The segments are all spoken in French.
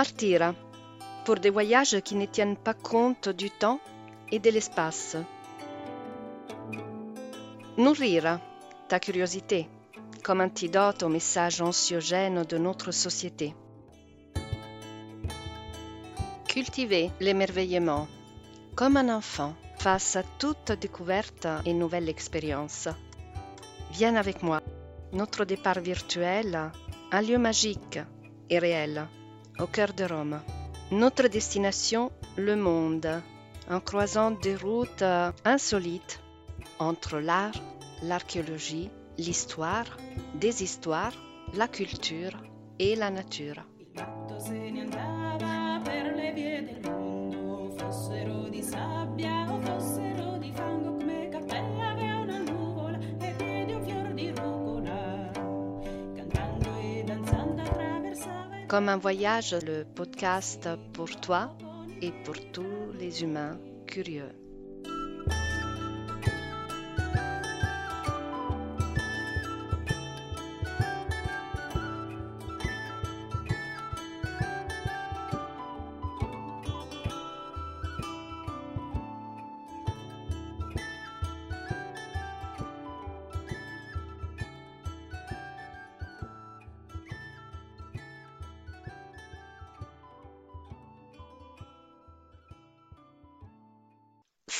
Partir pour des voyages qui ne tiennent pas compte du temps et de l'espace. Nourrir ta curiosité comme antidote aux messages anxiogènes de notre société. Cultiver l'émerveillement comme un enfant face à toute découverte et nouvelle expérience. Viens avec moi. Notre départ virtuel, un lieu magique et réel, au cœur de Rome. Notre destination, le monde, en croisant des routes insolites entre l'art, l'archéologie, l'histoire, des histoires, la culture et la nature. Comme un voyage, le podcast pour toi et pour tous les humains curieux.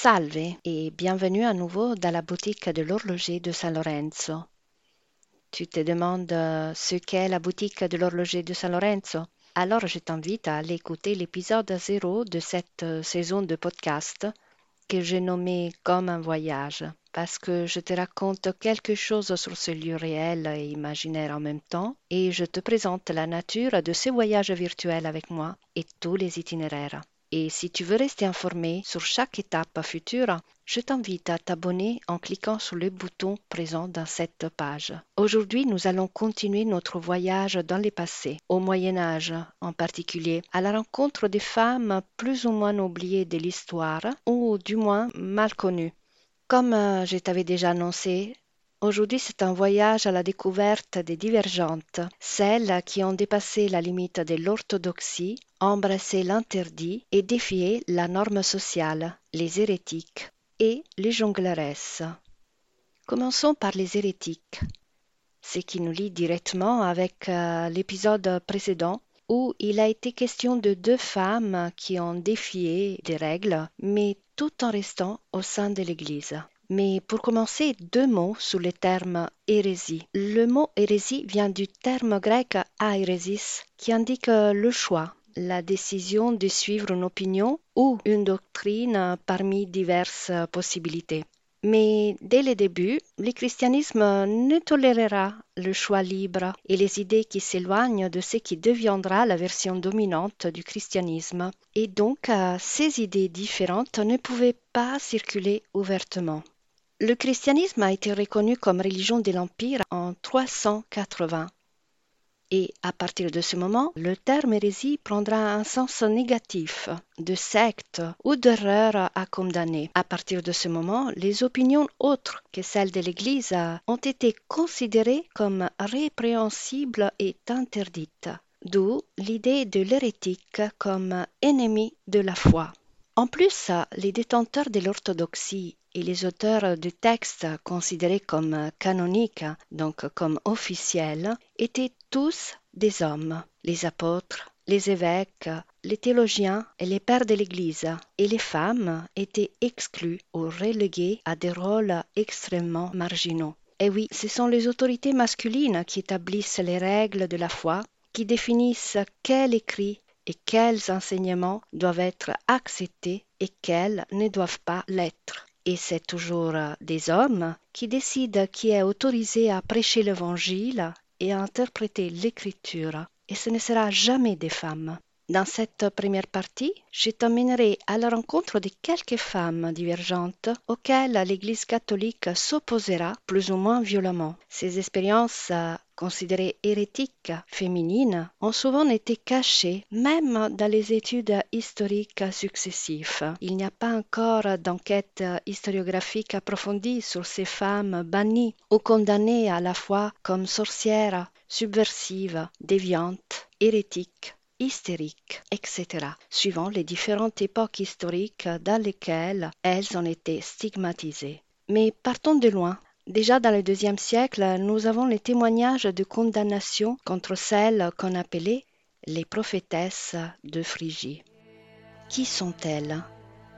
Salve et bienvenue à nouveau dans la boutique de l'horloger de San Lorenzo. Tu te demandes euh, ce qu'est la boutique de l'horloger de San Lorenzo? Alors je t'invite à aller écouter l'épisode 0 de cette euh, saison de podcast que j'ai nommé Comme un voyage parce que je te raconte quelque chose sur ce lieu réel et imaginaire en même temps et je te présente la nature de ce voyage virtuel avec moi et tous les itinéraires. Et si tu veux rester informé sur chaque étape future, je t'invite à t'abonner en cliquant sur le bouton présent dans cette page. Aujourd'hui, nous allons continuer notre voyage dans le passé, au Moyen Âge en particulier, à la rencontre des femmes plus ou moins oubliées de l'histoire, ou du moins mal connues. Comme euh, je t'avais déjà annoncé, Aujourd'hui, c'est un voyage à la découverte des divergentes, celles qui ont dépassé la limite de l'orthodoxie, embrassé l'interdit et défié la norme sociale, les hérétiques et les jongleresses. Commençons par les hérétiques, ce qui nous lie directement avec euh, l'épisode précédent où il a été question de deux femmes qui ont défié des règles, mais tout en restant au sein de l'Église. Mais pour commencer, deux mots sous le terme hérésie. Le mot hérésie vient du terme grec aéresis, qui indique le choix, la décision de suivre une opinion ou une doctrine parmi diverses possibilités. Mais dès le début, le christianisme ne tolérera le choix libre et les idées qui s'éloignent de ce qui deviendra la version dominante du christianisme. Et donc, ces idées différentes ne pouvaient pas circuler ouvertement. Le christianisme a été reconnu comme religion de l'Empire en 380. Et à partir de ce moment, le terme hérésie prendra un sens négatif, de secte ou d'erreur à condamner. À partir de ce moment, les opinions autres que celles de l'Église ont été considérées comme répréhensibles et interdites, d'où l'idée de l'hérétique comme ennemi de la foi. En plus, les détenteurs de l'orthodoxie et les auteurs de textes considérés comme canoniques, donc comme officiels, étaient tous des hommes, les apôtres, les évêques, les théologiens et les pères de l'Église, et les femmes étaient exclues ou reléguées à des rôles extrêmement marginaux. Et oui, ce sont les autorités masculines qui établissent les règles de la foi, qui définissent quels écrits et quels enseignements doivent être acceptés et quels ne doivent pas l'être. Et c'est toujours des hommes qui décident qui est autorisé à prêcher l'Évangile et à interpréter l'Écriture, et ce ne sera jamais des femmes. Dans cette première partie, je t'emmènerai à la rencontre de quelques femmes divergentes auxquelles l'Église catholique s'opposera plus ou moins violemment. Ces expériences considérées hérétiques féminines ont souvent été cachées même dans les études historiques successives. Il n'y a pas encore d'enquête historiographique approfondie sur ces femmes bannies ou condamnées à la fois comme sorcières, subversives, déviantes, hérétiques hystériques, etc., suivant les différentes époques historiques dans lesquelles elles ont été stigmatisées. Mais partons de loin. Déjà dans le deuxième siècle, nous avons les témoignages de condamnation contre celles qu'on appelait les prophétesses de Phrygie. Qui sont-elles?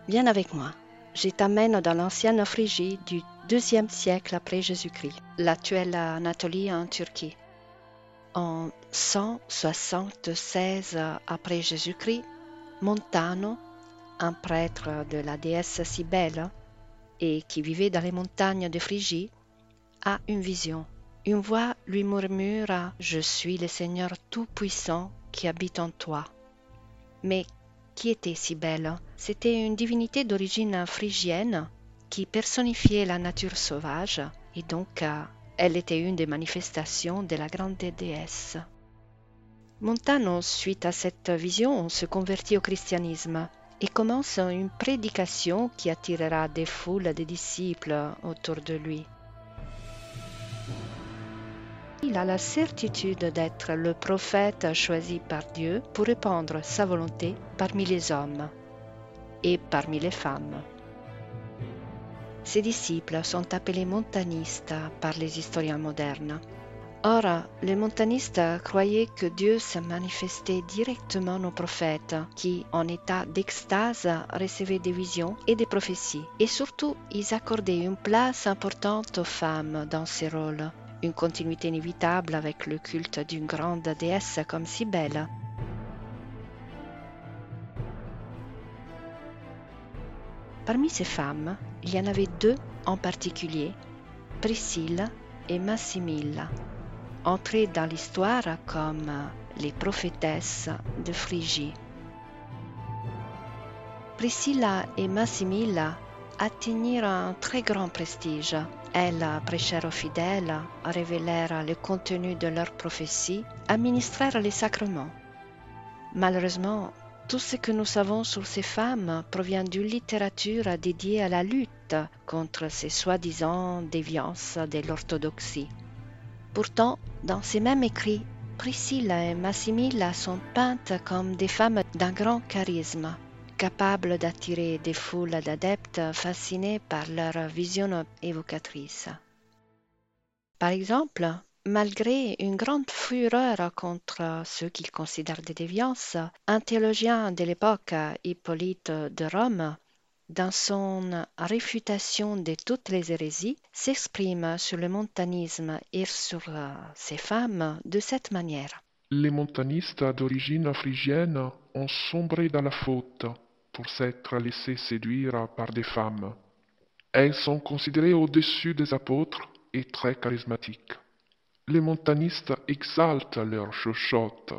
Viens avec moi. Je t'amène dans l'ancienne Phrygie du deuxième siècle après Jésus-Christ, l'actuelle Anatolie en Turquie. En 176 après Jésus-Christ, Montano, un prêtre de la déesse Cybèle et qui vivait dans les montagnes de Phrygie, a une vision. Une voix lui murmure Je suis le Seigneur Tout-Puissant qui habite en toi. Mais qui était Cybèle C'était une divinité d'origine phrygienne qui personnifiait la nature sauvage et donc euh, elle était une des manifestations de la grande déesse. Montano, suite à cette vision, se convertit au christianisme et commence une prédication qui attirera des foules de disciples autour de lui. Il a la certitude d'être le prophète choisi par Dieu pour répandre sa volonté parmi les hommes et parmi les femmes. Ses disciples sont appelés montanistes par les historiens modernes. Or, les montanistes croyaient que Dieu se manifestait directement aux prophètes qui, en état d'extase, recevaient des visions et des prophéties. Et surtout, ils accordaient une place importante aux femmes dans ces rôles, une continuité inévitable avec le culte d'une grande déesse comme Cybèle. Parmi ces femmes, il y en avait deux en particulier, Priscilla et Massimilla, entrées dans l'histoire comme les prophétesses de Phrygie. Priscilla et Massimilla atteignirent un très grand prestige. Elles prêchèrent aux fidèles, révélèrent le contenu de leurs prophéties, administrèrent les sacrements. Malheureusement, tout ce que nous savons sur ces femmes provient d'une littérature dédiée à la lutte contre ces soi-disant déviances de l'orthodoxie. Pourtant, dans ces mêmes écrits, Priscilla et Massimilla sont peintes comme des femmes d'un grand charisme, capables d'attirer des foules d'adeptes fascinés par leur vision évocatrice. Par exemple, Malgré une grande fureur contre ceux qu'il considère des déviances, un théologien de l'époque, Hippolyte de Rome, dans son réfutation de toutes les hérésies, s'exprime sur le montanisme et sur ces femmes de cette manière. Les montanistes d'origine phrygienne ont sombré dans la faute pour s'être laissés séduire par des femmes. Elles sont considérées au-dessus des apôtres et très charismatiques les montanistes exaltent leurs chuchotes.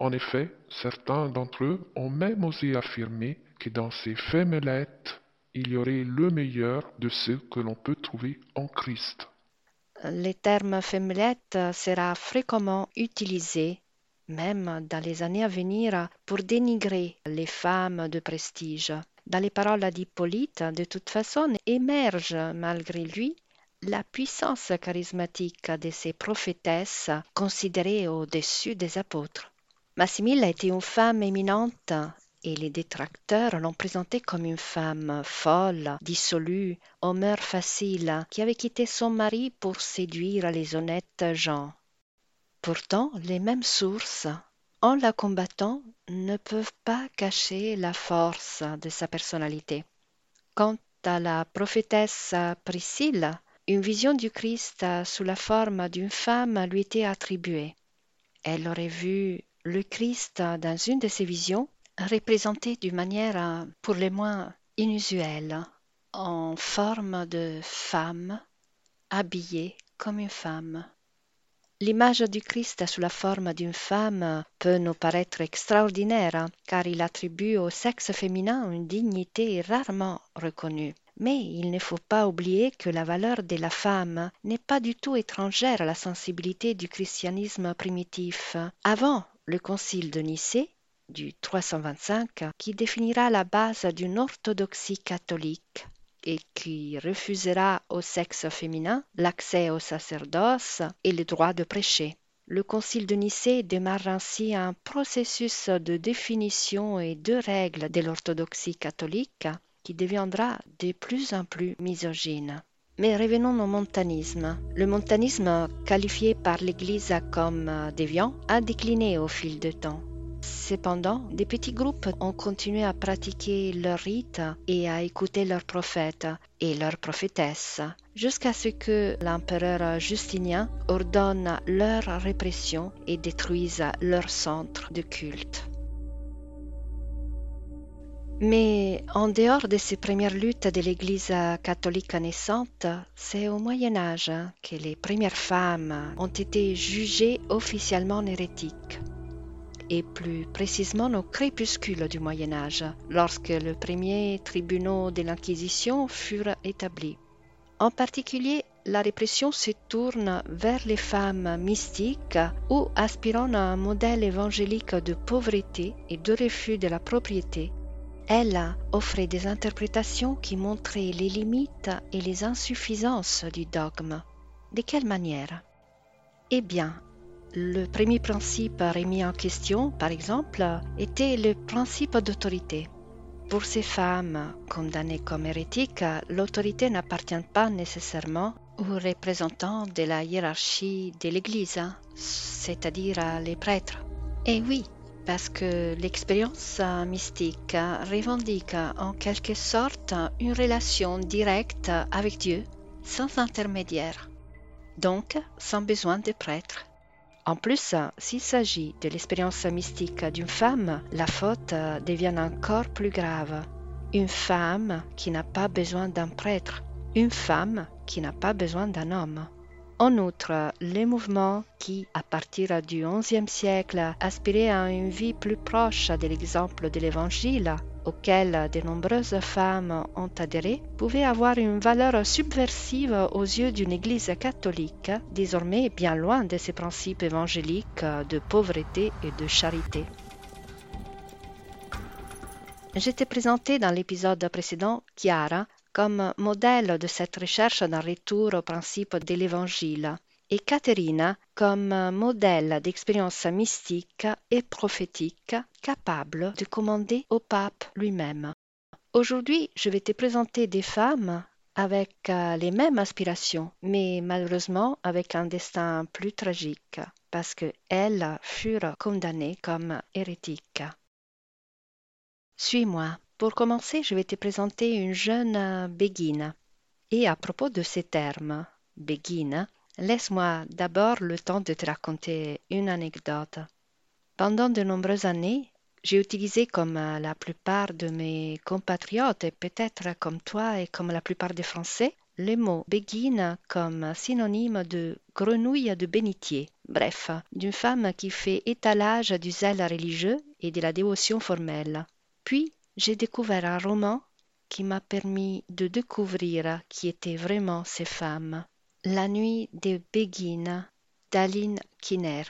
En effet, certains d'entre eux ont même osé affirmer que dans ces fémelettes, il y aurait le meilleur de ce que l'on peut trouver en Christ. Le terme femmelette sera fréquemment utilisé, même dans les années à venir, pour dénigrer les femmes de prestige. Dans les paroles d'Hippolyte, de toute façon, émerge malgré lui la puissance charismatique de ces prophétesses considérées au-dessus des apôtres. Massimilla était une femme éminente et les détracteurs l'ont présentée comme une femme folle, dissolue, aux mœurs faciles, qui avait quitté son mari pour séduire les honnêtes gens. Pourtant, les mêmes sources, en la combattant, ne peuvent pas cacher la force de sa personnalité. Quant à la prophétesse Priscille, une vision du Christ sous la forme d'une femme lui était attribuée. Elle aurait vu le Christ dans une de ses visions représenté d'une manière pour le moins inusuelle, en forme de femme, habillée comme une femme. L'image du Christ sous la forme d'une femme peut nous paraître extraordinaire, car il attribue au sexe féminin une dignité rarement reconnue. Mais il ne faut pas oublier que la valeur de la femme n'est pas du tout étrangère à la sensibilité du christianisme primitif. Avant le concile de Nicée, du 325, qui définira la base d'une orthodoxie catholique et qui refusera au sexe féminin l'accès au sacerdoce et le droit de prêcher. le Concile de Nicée démarre ainsi un processus de définition et de règles de l'orthodoxie catholique qui deviendra de plus en plus misogyne. Mais revenons au montanisme. Le montanisme, qualifié par l'Église comme déviant, a décliné au fil du temps. Cependant, des petits groupes ont continué à pratiquer leur rite et à écouter leurs prophètes et leurs prophétesses, jusqu'à ce que l'empereur Justinien ordonne leur répression et détruise leur centre de culte. Mais en dehors de ces premières luttes de l'Église catholique naissante, c'est au Moyen Âge que les premières femmes ont été jugées officiellement hérétiques et plus précisément au crépuscule du Moyen Âge, lorsque les premiers tribunaux de l'Inquisition furent établis. En particulier, la répression se tourne vers les femmes mystiques ou aspirant à un modèle évangélique de pauvreté et de refus de la propriété. Elle offrait des interprétations qui montraient les limites et les insuffisances du dogme. De quelle manière? Eh bien, le premier principe remis en question, par exemple, était le principe d'autorité. Pour ces femmes condamnées comme hérétiques, l'autorité n'appartient pas nécessairement aux représentants de la hiérarchie de l'Église, c'est-à-dire les prêtres. Et oui, parce que l'expérience mystique revendique en quelque sorte une relation directe avec Dieu sans intermédiaire, donc sans besoin de prêtres. En plus, s'il s'agit de l'expérience mystique d'une femme, la faute devient encore plus grave. Une femme qui n'a pas besoin d'un prêtre, une femme qui n'a pas besoin d'un homme. En outre, les mouvements qui, à partir du XIe siècle, aspiraient à une vie plus proche de l'exemple de l'Évangile, auquel de nombreuses femmes ont adhéré pouvait avoir une valeur subversive aux yeux d'une Église catholique, désormais bien loin de ses principes évangéliques de pauvreté et de charité. J'étais présentée dans l'épisode précédent Chiara comme modèle de cette recherche d'un retour au principe de l'Évangile et Caterina comme modèle d'expérience mystique et prophétique capable de commander au pape lui-même. Aujourd'hui, je vais te présenter des femmes avec euh, les mêmes aspirations, mais malheureusement avec un destin plus tragique, parce qu'elles furent condamnées comme hérétiques. Suis-moi. Pour commencer, je vais te présenter une jeune béguine. Et à propos de ces termes, béguine, Laisse-moi d'abord le temps de te raconter une anecdote. Pendant de nombreuses années, j'ai utilisé comme la plupart de mes compatriotes, et peut-être comme toi et comme la plupart des Français, le mot béguine comme synonyme de grenouille de bénitier, bref, d'une femme qui fait étalage du zèle religieux et de la dévotion formelle. Puis, j'ai découvert un roman qui m'a permis de découvrir qui étaient vraiment ces femmes. La nuit des Béguines d'Aline Kinner.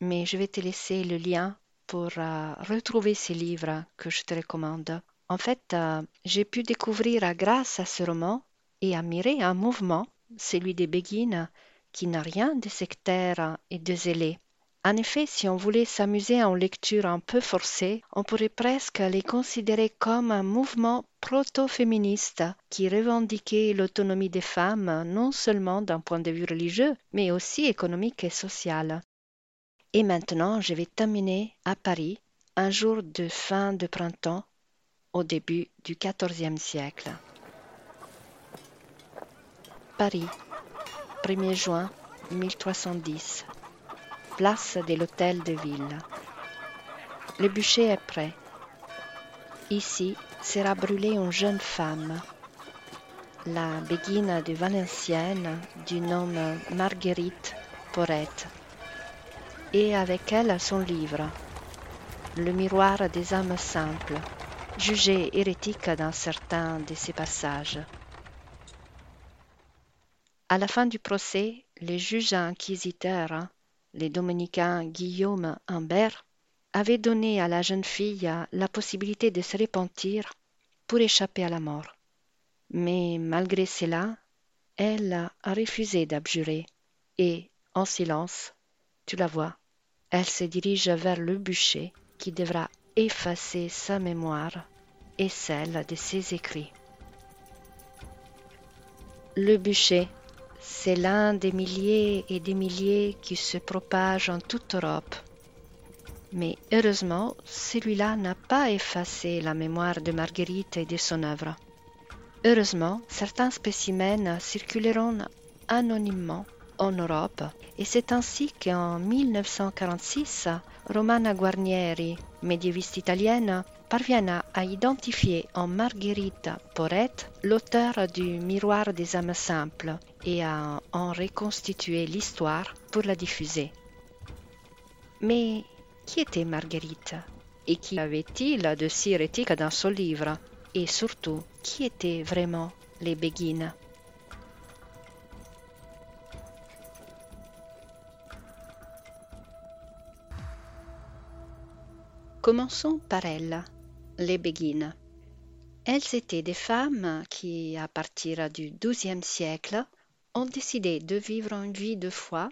Mais je vais te laisser le lien pour euh, retrouver ces livres que je te recommande. En fait, euh, j'ai pu découvrir grâce à ce roman et admirer un mouvement, celui des Béguines, qui n'a rien de sectaire et de zélé. En effet, si on voulait s'amuser en lecture un peu forcée, on pourrait presque les considérer comme un mouvement proto-féministe qui revendiquait l'autonomie des femmes non seulement d'un point de vue religieux, mais aussi économique et social. Et maintenant, je vais terminer à Paris, un jour de fin de printemps, au début du XIVe siècle. Paris, 1er juin 1310 place de l'hôtel de ville. Le bûcher est prêt. Ici sera brûlée une jeune femme, la béguine de Valenciennes du nom Marguerite Porrette, et avec elle son livre, Le miroir des âmes simples, jugé hérétique dans certains de ses passages. À la fin du procès, les juges inquisiteurs les dominicains Guillaume Humbert, avaient donné à la jeune fille la possibilité de se repentir pour échapper à la mort. Mais malgré cela, elle a refusé d'abjurer et, en silence, Tu la vois, elle se dirige vers le bûcher qui devra effacer sa mémoire et celle de ses écrits. Le bûcher, c'est l'un des milliers et des milliers qui se propagent en toute Europe. Mais heureusement, celui-là n'a pas effacé la mémoire de Marguerite et de son œuvre. Heureusement, certains spécimens circuleront anonymement en Europe et c'est ainsi qu'en 1946, Romana Guarnieri, médiéviste italienne, parvient à identifier en Margherita Porrette l'auteur du Miroir des âmes simples et à en reconstituer l'histoire pour la diffuser. Mais qui était Marguerite Et qui avait-il de si hérétique dans son livre? Et surtout, qui étaient vraiment les Béguines? Commençons par elles, les Béguines. Elles étaient des femmes qui, à partir du XIIe siècle, ont décidé de vivre une vie de foi,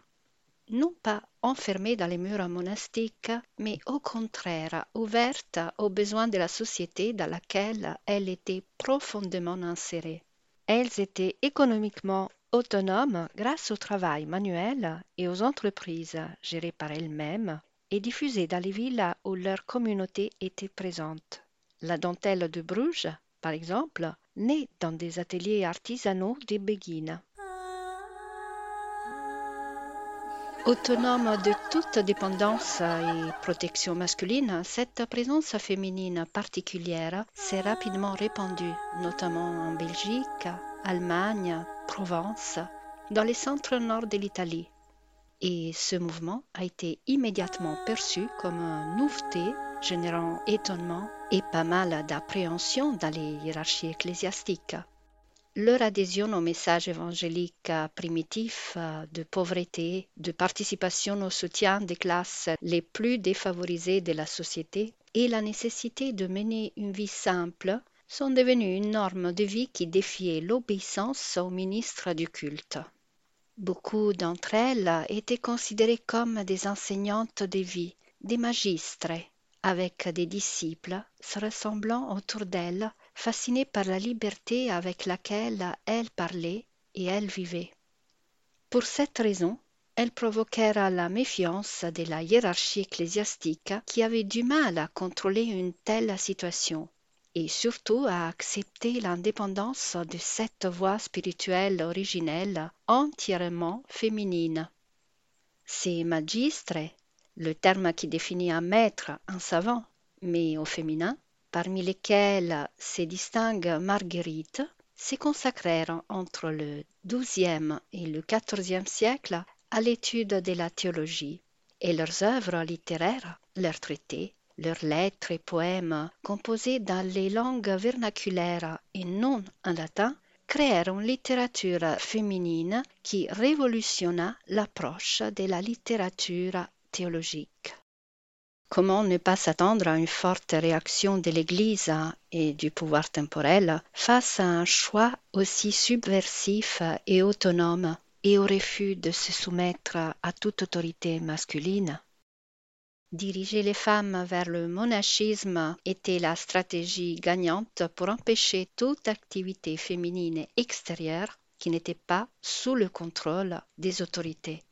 non pas enfermée dans les murs monastiques, mais au contraire ouverte aux besoins de la société dans laquelle elles étaient profondément insérées. Elles étaient économiquement autonomes grâce au travail manuel et aux entreprises gérées par elles-mêmes et diffusée dans les villes où leur communauté était présente. La dentelle de Bruges, par exemple, naît dans des ateliers artisanaux des Béguines. Autonome de toute dépendance et protection masculine, cette présence féminine particulière s'est rapidement répandue, notamment en Belgique, Allemagne, Provence, dans les centres nord de l'Italie, et ce mouvement a été immédiatement perçu comme une nouveauté générant étonnement et pas mal d'appréhension dans les hiérarchies ecclésiastiques. Leur adhésion au message évangélique primitif de pauvreté, de participation au soutien des classes les plus défavorisées de la société et la nécessité de mener une vie simple sont devenues une norme de vie qui défiait l'obéissance au ministre du culte. Beaucoup d'entre elles étaient considérées comme des enseignantes de vie, des magistres, avec des disciples se ressemblant autour d'elles, fascinés par la liberté avec laquelle elles parlaient et elles vivaient. Pour cette raison, elles provoquèrent la méfiance de la hiérarchie ecclésiastique qui avait du mal à contrôler une telle situation et surtout à accepter l'indépendance de cette voie spirituelle originelle entièrement féminine. Ces magistres, le terme qui définit un maître, un savant, mais au féminin, parmi lesquels se distingue Marguerite, se consacrèrent entre le XIIe et le XIVe siècle à l'étude de la théologie, et leurs œuvres littéraires, leurs traités, leurs lettres et poèmes, composés dans les langues vernaculaires et non en latin, créèrent une littérature féminine qui révolutionna l'approche de la littérature Comment ne pas s'attendre à une forte réaction de l'Église et du pouvoir temporel face à un choix aussi subversif et autonome et au refus de se soumettre à toute autorité masculine? Diriger les femmes vers le monachisme était la stratégie gagnante pour empêcher toute activité féminine extérieure qui n'était pas sous le contrôle des autorités.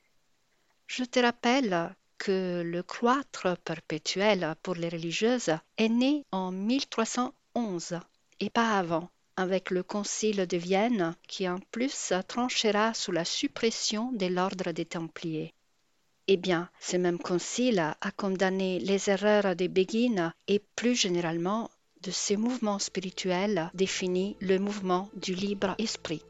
Je te rappelle que le cloître perpétuel pour les religieuses est né en 1311 et pas avant, avec le Concile de Vienne qui en plus tranchera sous la suppression de l'ordre des Templiers. Eh bien, ce même concile a condamné les erreurs des Béguines et plus généralement de ces mouvements spirituels définit le mouvement du libre esprit.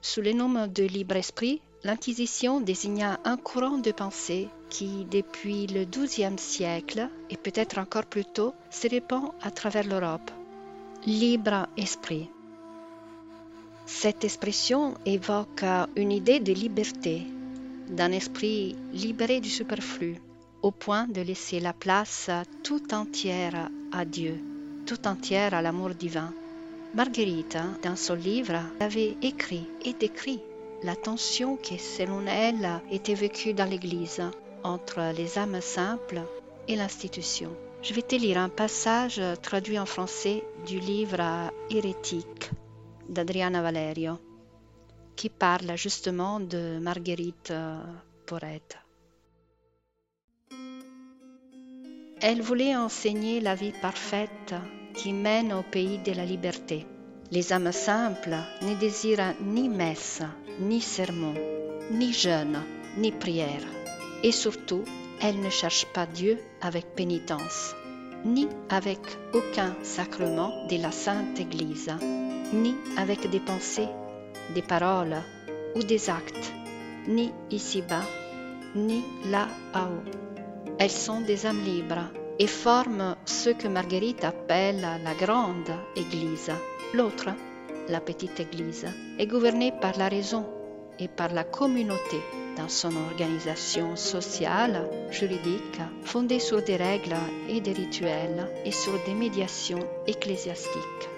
Sous le nom de libre esprit, l'Inquisition désigna un courant de pensée qui, depuis le XIIe siècle et peut-être encore plus tôt, se répand à travers l'Europe. Libre esprit. Cette expression évoque une idée de liberté, d'un esprit libéré du superflu, au point de laisser la place tout entière à Dieu, tout entière à l'amour divin. Marguerite, dans son livre, avait écrit et décrit la tension qui, selon elle, était vécue dans l'Église entre les âmes simples et l'institution. Je vais te lire un passage traduit en français du livre Hérétique d'Adriana Valerio, qui parle justement de Marguerite Porrette. Elle voulait enseigner la vie parfaite qui mène au pays de la liberté. Les âmes simples ne désirent ni messe, ni sermon, ni jeûne, ni prière. Et surtout, elles ne cherchent pas Dieu avec pénitence, ni avec aucun sacrement de la Sainte Église, ni avec des pensées, des paroles ou des actes, ni ici-bas, ni là-haut. Elles sont des âmes libres et forment ce que Marguerite appelle la grande Église. L'autre, la petite Église, est gouvernée par la raison et par la communauté dans son organisation sociale, juridique, fondée sur des règles et des rituels et sur des médiations ecclésiastiques.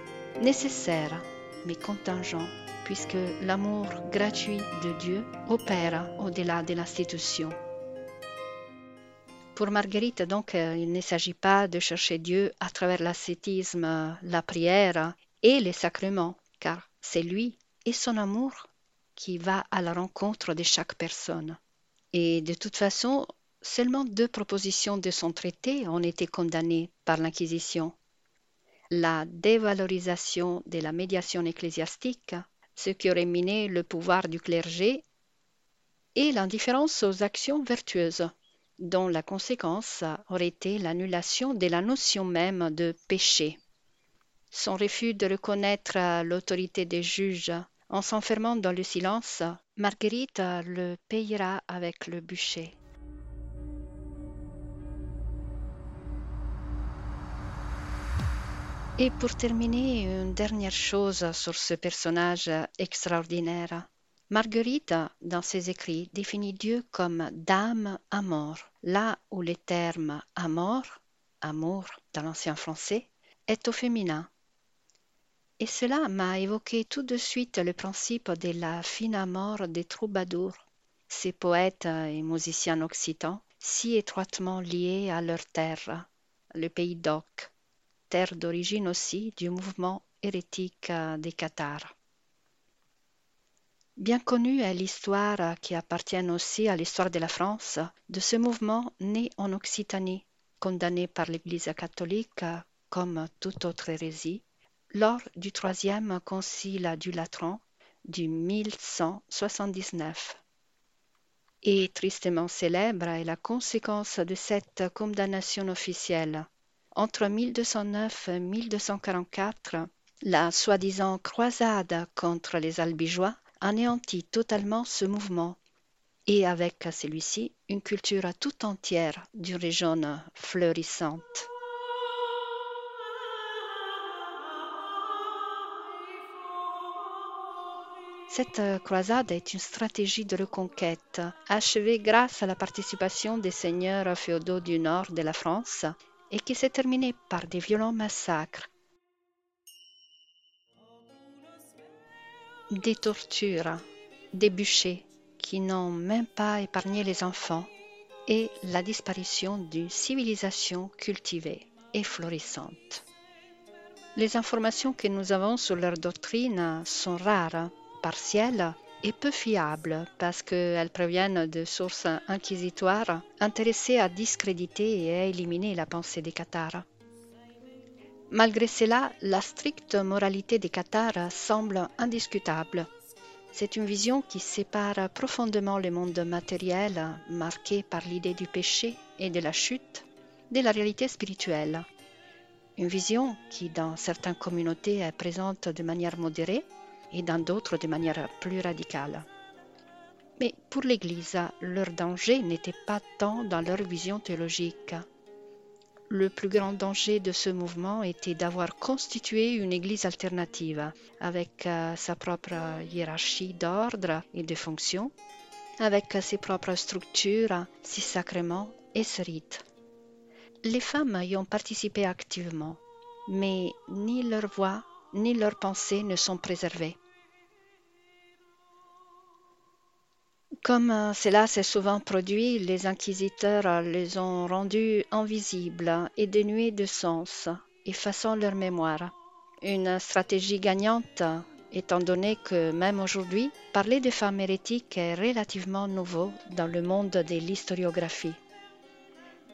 Nécessaires, mais contingents, puisque l'amour gratuit de Dieu opère au-delà de l'institution. Pour Marguerite, donc, euh, il ne s'agit pas de chercher Dieu à travers l'ascétisme, la prière et les sacrements, car c'est lui et son amour qui va à la rencontre de chaque personne. Et de toute façon, seulement deux propositions de son traité ont été condamnées par l'Inquisition. La dévalorisation de la médiation ecclésiastique, ce qui aurait miné le pouvoir du clergé, et l'indifférence aux actions vertueuses, dont la conséquence aurait été l'annulation de la notion même de péché. Son refus de reconnaître l'autorité des juges en s'enfermant dans le silence, Marguerite le payera avec le bûcher. Et pour terminer, une dernière chose sur ce personnage extraordinaire. Marguerite, dans ses écrits, définit Dieu comme dame amour, là où le terme amour, amour dans l'ancien français, est au féminin. Et cela m'a évoqué tout de suite le principe de la fine amour des troubadours, ces poètes et musiciens occitans, si étroitement liés à leur terre, le pays d'Oc, terre d'origine aussi du mouvement hérétique des Cathares. Bien connue est l'histoire qui appartient aussi à l'histoire de la France de ce mouvement né en Occitanie, condamné par l'Église catholique comme toute autre hérésie, lors du troisième concile du Latran du 1179. Et tristement célèbre est la conséquence de cette condamnation officielle. Entre 1209 et 1244, la soi-disant croisade contre les albigeois anéantit totalement ce mouvement et avec celui-ci une culture tout entière d'une région fleurissante. Cette croisade est une stratégie de reconquête achevée grâce à la participation des seigneurs féodaux du nord de la France et qui s'est terminée par des violents massacres des tortures, des bûchers qui n'ont même pas épargné les enfants et la disparition d'une civilisation cultivée et florissante. Les informations que nous avons sur leur doctrine sont rares, partielles et peu fiables parce qu'elles proviennent de sources inquisitoires intéressées à discréditer et à éliminer la pensée des Cathares. Malgré cela, la stricte moralité des Cathares semble indiscutable. C'est une vision qui sépare profondément le monde matériel, marqué par l'idée du péché et de la chute, de la réalité spirituelle. Une vision qui, dans certaines communautés, est présente de manière modérée et dans d'autres de manière plus radicale. Mais pour l'Église, leur danger n'était pas tant dans leur vision théologique, le plus grand danger de ce mouvement était d'avoir constitué une église alternative avec euh, sa propre hiérarchie d'ordre et de fonctions, avec ses propres structures, ses sacrements et ses rites. Les femmes y ont participé activement, mais ni leur voix ni leurs pensées ne sont préservées. Comme euh, cela s'est souvent produit, les inquisiteurs les ont rendus invisibles et dénués de sens, effaçant leur mémoire. Une stratégie gagnante, étant donné que même aujourd'hui, parler des femmes hérétiques est relativement nouveau dans le monde de l'historiographie.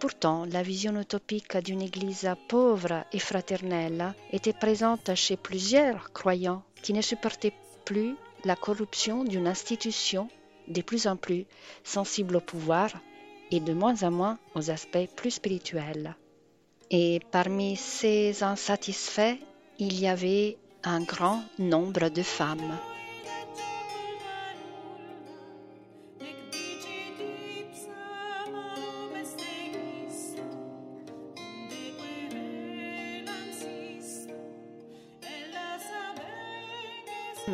Pourtant, la vision utopique d'une Église pauvre et fraternelle était présente chez plusieurs croyants qui ne supportaient plus la corruption d'une institution de plus en plus sensible au pouvoir et de moins en moins aux aspects plus spirituels. Et parmi ces insatisfaits, il y avait un grand nombre de femmes.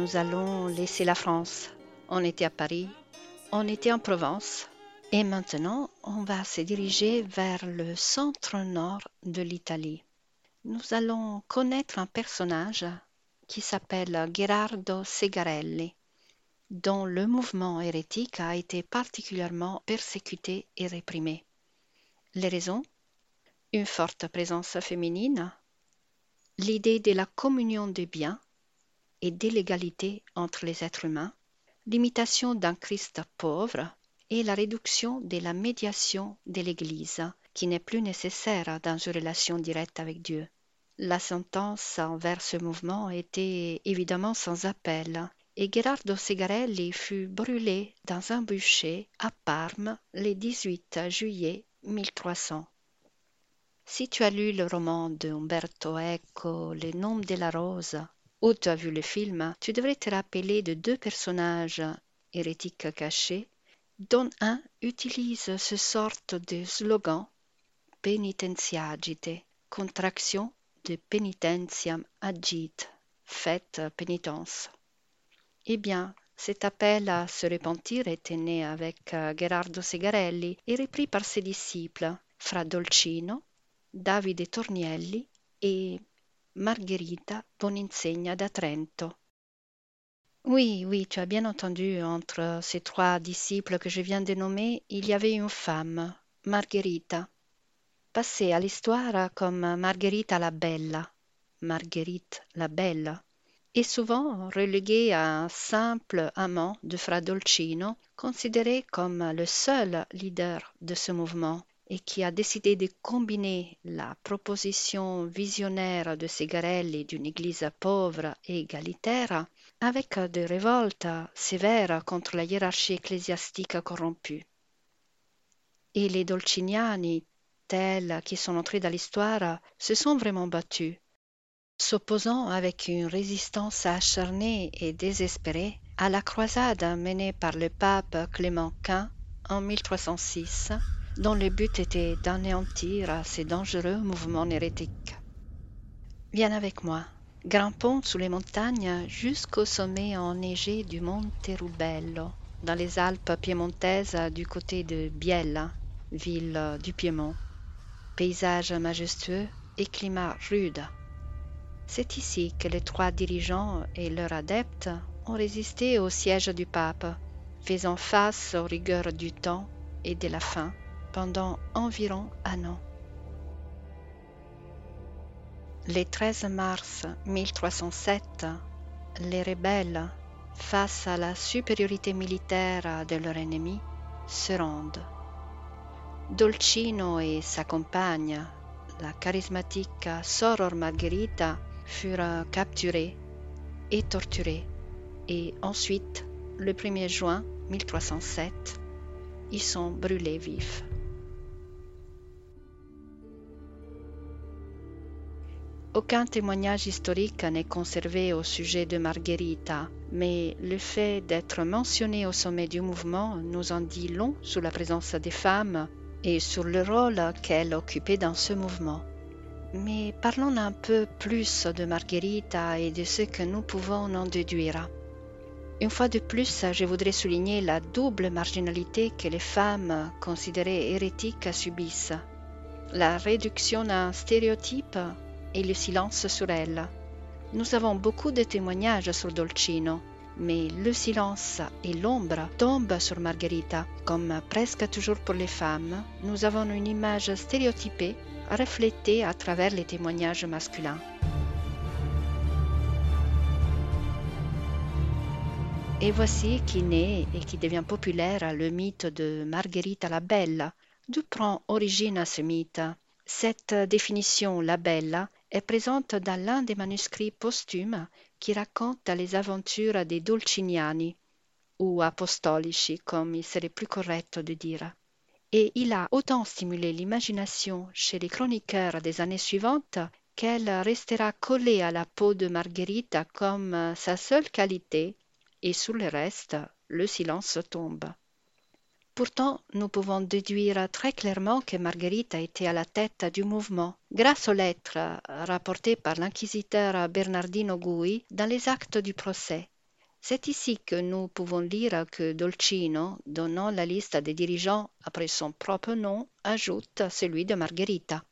Nous allons laisser la France. On était à Paris, on était en Provence et maintenant on va se diriger vers le centre-nord de l'Italie. Nous allons connaître un personnage qui s'appelle Gerardo Segarelli, dont le mouvement hérétique a été particulièrement persécuté et réprimé. Les raisons? Une forte présence féminine, l'idée de la communion des biens et de l'égalité entre les êtres humains, l'imitation d'un Christ pauvre et la réduction de la médiation de l'Église, qui n'est plus nécessaire dans une relation directe avec Dieu. La sentence envers ce mouvement était évidemment sans appel, et Gerardo Segarelli fut brûlé dans un bûcher à Parme le 18 juillet 1300. Si tu as lu le roman de Umberto Eco, Le nom de la rose, ou tu as vu le film, tu devrais te rappeler de deux personnages hérétiques cachés, dont un utilise ce sorte de slogan penitentiagite, contraction de penitentiam agit, faites pénitence. Eh bien, cet appel à se repentir était né avec euh, Gerardo Segarelli et repris par ses disciples, Fra Dolcino, Davide Tornielli et Margherita Boninsegna da Trento. Oui, oui, tu as bien entendu, entre ces trois disciples que je viens de nommer, il y avait une femme, Margherita, passée à l'histoire comme Margherita la Bella, Marguerite la Belle, et souvent reléguée à un simple amant de Fra Dolcino, considéré comme le seul leader de ce mouvement et qui a décidé de combiner la proposition visionnaire de Segarelli d'une Église pauvre et égalitaire avec des révoltes sévères contre la hiérarchie ecclésiastique corrompue. Et les Dolciniani, tels qui sont entrés dans l'histoire, se sont vraiment battus, s'opposant avec une résistance acharnée et désespérée à la croisade menée par le pape Clément Quint en 1306 dont le but était d'anéantir ces dangereux mouvements hérétiques. Viens avec moi, grimpons sous les montagnes jusqu'au sommet enneigé du Monte Rubello, dans les Alpes piémontaises du côté de Biella, ville du Piémont. Paysage majestueux et climat rude. C'est ici que les trois dirigeants et leurs adeptes ont résisté au siège du pape, faisant face aux rigueurs du temps et de la faim pendant environ un an. Le 13 mars 1307, les rebelles, face à la supériorité militaire de leur ennemi, se rendent. Dolcino et sa compagne, la charismatique Soror Margherita, furent capturés et torturés, et ensuite, le 1er juin 1307, ils sont brûlés vifs. Aucun témoignage historique n'est conservé au sujet de Margherita, mais le fait d'être mentionnée au sommet du mouvement nous en dit long sur la présence des femmes et sur le rôle qu'elle occupait dans ce mouvement. Mais parlons un peu plus de Margherita et de ce que nous pouvons en déduire. Une fois de plus, je voudrais souligner la double marginalité que les femmes considérées hérétiques subissent. La réduction à un stéréotype et le silence sur elle. Nous avons beaucoup de témoignages sur Dolcino, mais le silence et l'ombre tombent sur Margherita. Comme presque toujours pour les femmes, nous avons une image stéréotypée reflétée à travers les témoignages masculins. Et voici qui naît et qui devient populaire le mythe de Margherita la Belle. D'où prend origine ce mythe? Cette définition, la Bella, est présente dans l'un des manuscrits posthumes qui raconte les aventures des Dolciniani, ou apostolici comme il serait plus correct de dire. Et il a autant stimulé l'imagination chez les chroniqueurs des années suivantes qu'elle restera collée à la peau de Margherita comme sa seule qualité et sur le reste, le silence tombe. Pourtant, nous pouvons déduire très clairement que Marguerite a été à la tête du mouvement, grâce aux lettres rapportées par l'inquisiteur Bernardino Gui dans les actes du procès. C'est ici que nous pouvons lire que Dolcino, donnant la liste des dirigeants après son propre nom, ajoute celui de Margherita.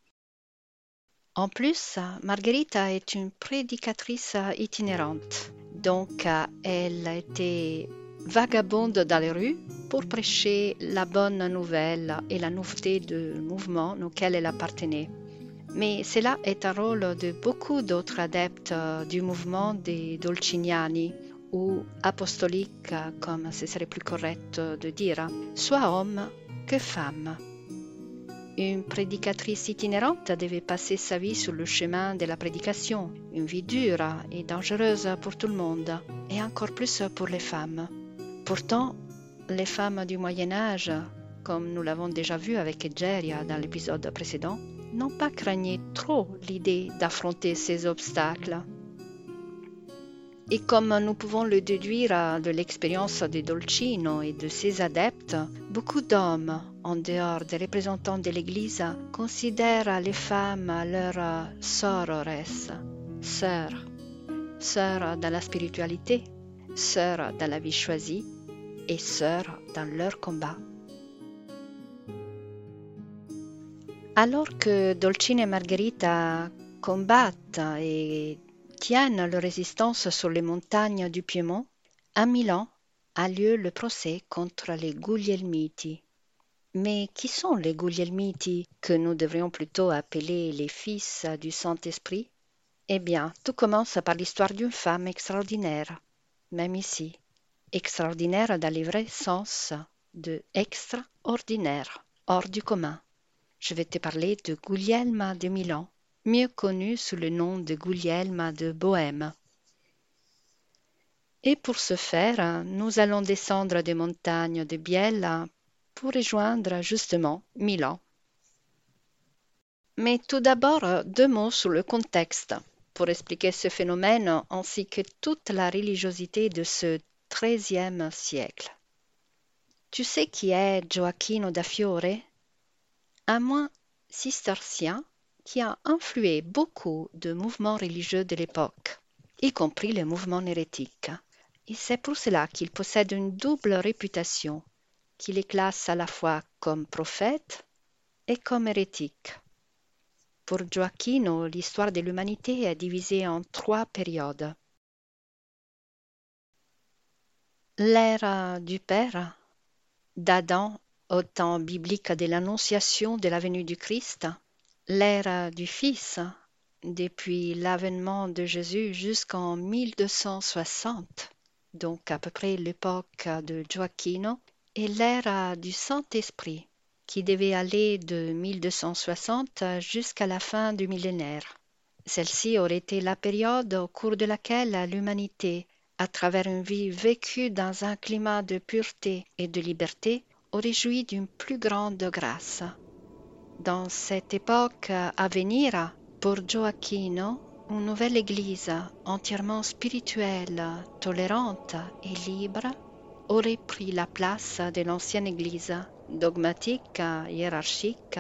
En plus, Margherita est une prédicatrice itinérante. Donc, elle était vagabonde dans les rues pour prêcher la bonne nouvelle et la nouveauté du mouvement auquel elle appartenait. Mais cela est un rôle de beaucoup d'autres adeptes du mouvement des Dolciniani ou apostoliques, comme ce serait plus correct de dire, soit hommes que femmes. Une prédicatrice itinérante devait passer sa vie sur le chemin de la prédication, une vie dure et dangereuse pour tout le monde, et encore plus pour les femmes. Pourtant, les femmes du Moyen Âge, comme nous l'avons déjà vu avec Egeria dans l'épisode précédent, n'ont pas craigné trop l'idée d'affronter ces obstacles. Et comme nous pouvons le déduire de l'expérience de Dolcino et de ses adeptes, beaucoup d'hommes, en dehors des représentants de l'Église, considèrent les femmes leurs sorores, sœurs, sœurs dans la spiritualité, sœurs dans la vie choisie et sœurs dans leur combat. Alors que Dolcino et Margherita combattent et tiennent leur résistance sur les montagnes du Piémont, à Milan a lieu le procès contre les Guglielmiti. Mais qui sont les Guglielmiti, que nous devrions plutôt appeler les fils du Saint-Esprit? Eh bien, tout commence par l'histoire d'une femme extraordinaire, même ici, extraordinaire dans le vrai sens de extraordinaire, hors du commun. Je vais te parler de Guglielma de Milan, mieux connu sous le nom de Guglielma de Bohême. Et pour ce faire, nous allons descendre des montagnes de Biella pour rejoindre justement Milan. Mais tout d'abord, deux mots sur le contexte pour expliquer ce phénomène ainsi que toute la religiosité de ce XIIIe siècle. Tu sais qui est Gioacchino da Fiore? Un moine cistercien qui a influé beaucoup de mouvements religieux de l'époque, y compris les mouvements hérétiques. Et c'est pour cela qu'il possède une double réputation, qui les classe à la fois comme prophète et comme hérétique. Pour Gioacchino, l'histoire de l'humanité est divisée en trois périodes. L'ère du Père, d'Adam au temps biblique de l'annonciation de la venue du Christ, l'ère du Fils, depuis l'avènement de Jésus jusqu'en 1260, donc à peu près l'époque de Gioacchino, et l'ère du Saint-Esprit, qui devait aller de 1260 jusqu'à la fin du millénaire. Celle-ci aurait été la période au cours de laquelle l'humanité, à travers une vie vécue dans un climat de pureté et de liberté, aurait joui d'une plus grande grâce. Dans cette époque à venir, pour Gioacchino, une nouvelle Église entièrement spirituelle, tolérante et libre aurait pris la place de l'ancienne Église, dogmatique, hiérarchique.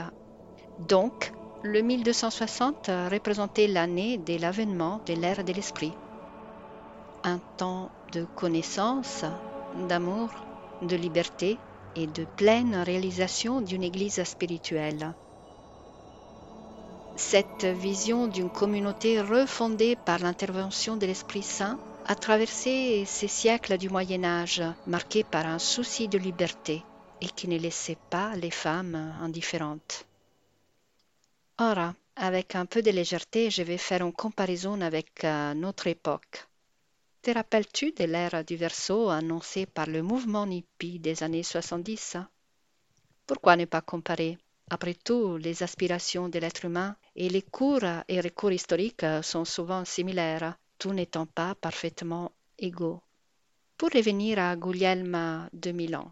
Donc, le 1260 représentait l'année de l'avènement de l'ère de l'Esprit. Un temps de connaissance, d'amour, de liberté et de pleine réalisation d'une Église spirituelle. Cette vision d'une communauté refondée par l'intervention de l'Esprit Saint a traversé ces siècles du Moyen Âge marqués par un souci de liberté et qui ne laissait pas les femmes indifférentes. Ora, avec un peu de légèreté, je vais faire une comparaison avec euh, notre époque. Te rappelles-tu de l'ère du verso annoncée par le mouvement hippie des années 70 Pourquoi ne pas comparer? Après tout, les aspirations de l'être humain et les cours et recours historiques sont souvent similaires tout n'étant pas parfaitement égaux. Pour revenir à Guglielma de Milan,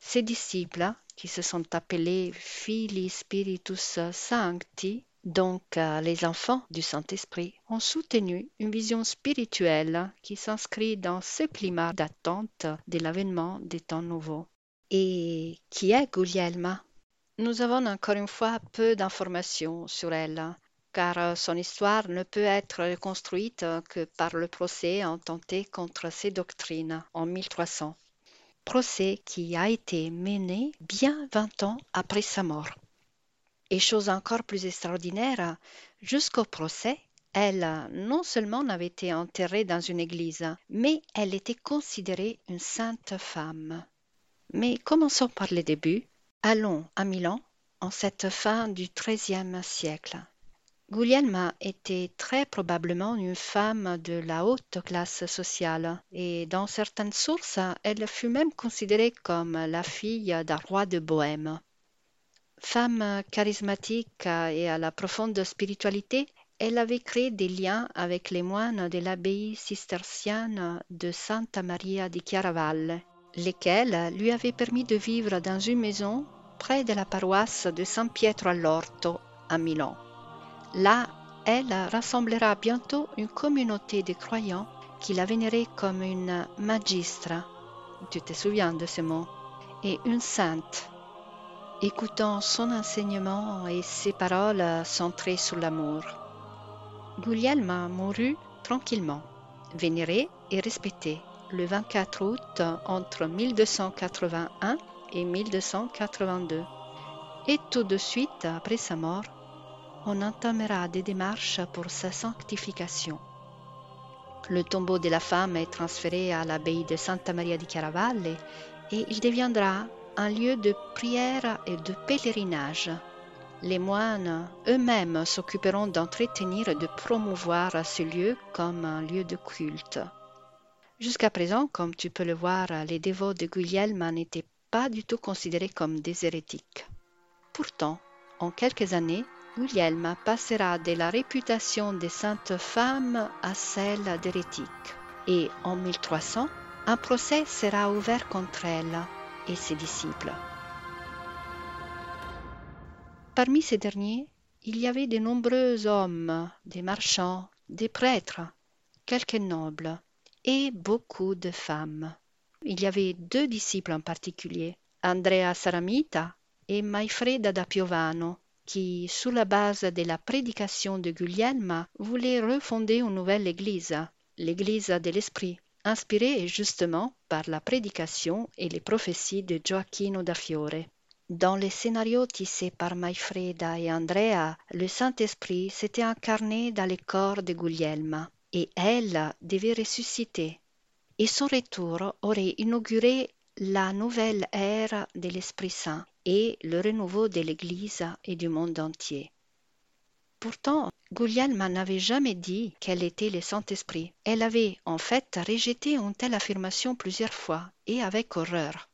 ses disciples, qui se sont appelés Fili Spiritus Sancti, donc euh, les enfants du Saint-Esprit, ont soutenu une vision spirituelle qui s'inscrit dans ce climat d'attente de l'avènement des temps nouveaux. Et qui est Guglielma? Nous avons encore une fois peu d'informations sur elle, car son histoire ne peut être reconstruite que par le procès intenté contre ses doctrines en 1300. Procès qui a été mené bien vingt ans après sa mort. Et chose encore plus extraordinaire, jusqu'au procès, elle non seulement n'avait été enterrée dans une église, mais elle était considérée une sainte femme. Mais commençons par le début. Allons à Milan en cette fin du XIIIe siècle. Guglielma était très probablement une femme de la haute classe sociale, et dans certaines sources, elle fut même considérée comme la fille d'un roi de Bohême. Femme charismatique et à la profonde spiritualité, elle avait créé des liens avec les moines de l'abbaye cistercienne de Santa Maria di Chiaravalle, lesquels lui avaient permis de vivre dans une maison près de la paroisse de San Pietro all'Orto à Milan. Là, elle rassemblera bientôt une communauté de croyants qui la vénéraient comme une magistra, tu te souviens de ce mot, et une sainte. Écoutant son enseignement et ses paroles centrées sur l'amour. Guglielma mourut tranquillement, vénérée et respectée le 24 août entre 1281 et 1282. Et tout de suite après sa mort, on entamera des démarches pour sa sanctification. Le tombeau de la femme est transféré à l'abbaye de Santa Maria di Chiaravalle et il deviendra un lieu de prière et de pèlerinage. Les moines eux-mêmes s'occuperont d'entretenir et de promouvoir ce lieu comme un lieu de culte. Jusqu'à présent, comme tu peux le voir, les dévots de Guglielma n'étaient pas du tout considérés comme des hérétiques. Pourtant, en quelques années, Guglielma passera de la réputation de sainte femme à celle d'hérétique. Et en 1300, un procès sera ouvert contre elle et ses disciples. Parmi ces derniers, il y avait de nombreux hommes, des marchands, des prêtres, quelques nobles et beaucoup de femmes. Il y avait deux disciples en particulier, Andrea Saramita et Maifreda da Piovano, qui, sous la base de la prédication de Guglielma, voulait refonder une nouvelle Église, l'Église de l'Esprit, inspirée justement par la prédication et les prophéties de Gioacchino da Fiore. Dans les scénarios tissés par Maifreda et Andrea, le Saint-Esprit s'était incarné dans les corps de Guglielma, et elle devait ressusciter. Et son retour aurait inauguré la nouvelle ère de l'Esprit Saint et le renouveau de l'Église et du monde entier. Pourtant, Guglielma n'avait jamais dit qu'elle était le Saint-Esprit. Elle avait en fait rejeté une telle affirmation plusieurs fois et avec horreur.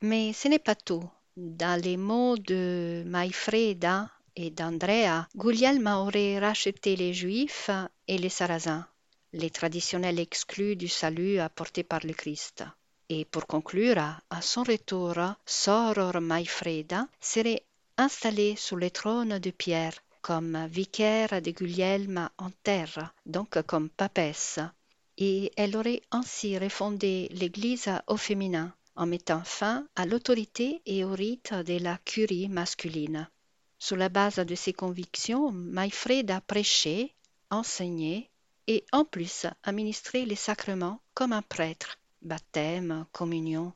Mais ce n'est pas tout. Dans les mots de Maifreda et d'Andrea, Guglielma aurait racheté les Juifs et les Sarrasins, les traditionnels exclus du salut apporté par le Christ. Et pour conclure, à son retour, Soror Maifreda serait installée sur le trône de Pierre comme vicaire de Guglielma en terre, donc comme papesse, et elle aurait ainsi refondé l'Église au féminin en mettant fin à l'autorité et au rite de la curie masculine. Sur la base de ses convictions, Maifreda prêchait, enseignait et en plus administrait les sacrements comme un prêtre baptême, communion.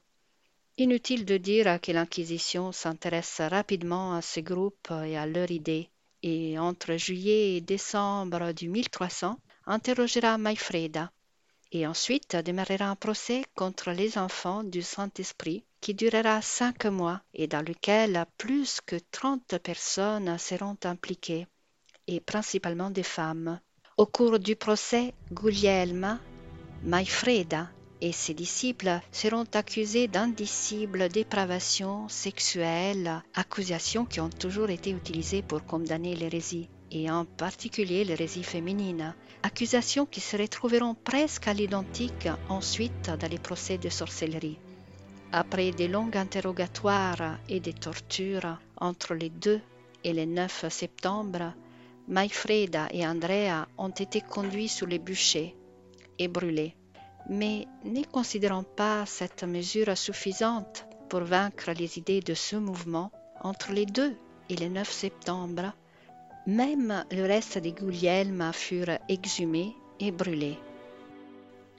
Inutile de dire que l'Inquisition s'intéresse rapidement à ces groupes et à leurs idées, et entre juillet et décembre du 1300 interrogera Maifreda Et ensuite démarrera un procès contre les enfants du Saint-Esprit qui durera cinq mois et dans lequel plus que 30 personnes seront impliquées, et principalement des femmes. Au cours du procès, Guglielma, Maifreda et ses disciples seront accusés d'indicible dépravation sexuelle, accusations qui ont toujours été utilisées pour condamner l'hérésie et en particulier l'hérésie féminine, accusations qui se retrouveront presque à l'identique ensuite dans les procès de sorcellerie. Après des longs interrogatoires et des tortures entre les 2 et le 9 septembre, Maifreda et Andrea ont été conduits sous les bûchers et brûlés. Mais ne considérant pas cette mesure suffisante pour vaincre les idées de ce mouvement, entre les 2 et le 9 septembre, même le reste des Guglielma furent exhumés et brûlés.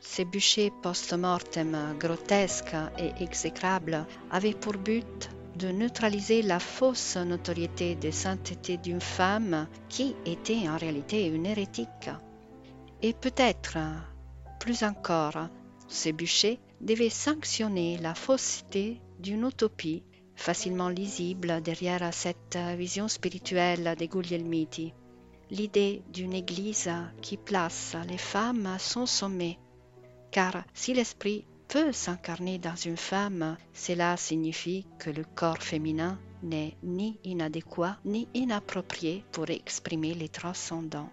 Ces bûchers post-mortem grotesques et exécrables avaient pour but de neutraliser la fausse notoriété de sainteté d'une femme qui était en réalité une hérétique. Et peut-être, plus encore, ces bûchers devaient sanctionner la fausseté d'une utopie facilement lisible derrière cette vision spirituelle des Guglielmiti, l'idée d'une Église qui place les femmes à son sommet. Car si l'esprit peut s'incarner dans une femme, cela signifie que le corps féminin n'est ni inadéquat ni inapproprié pour exprimer les transcendants.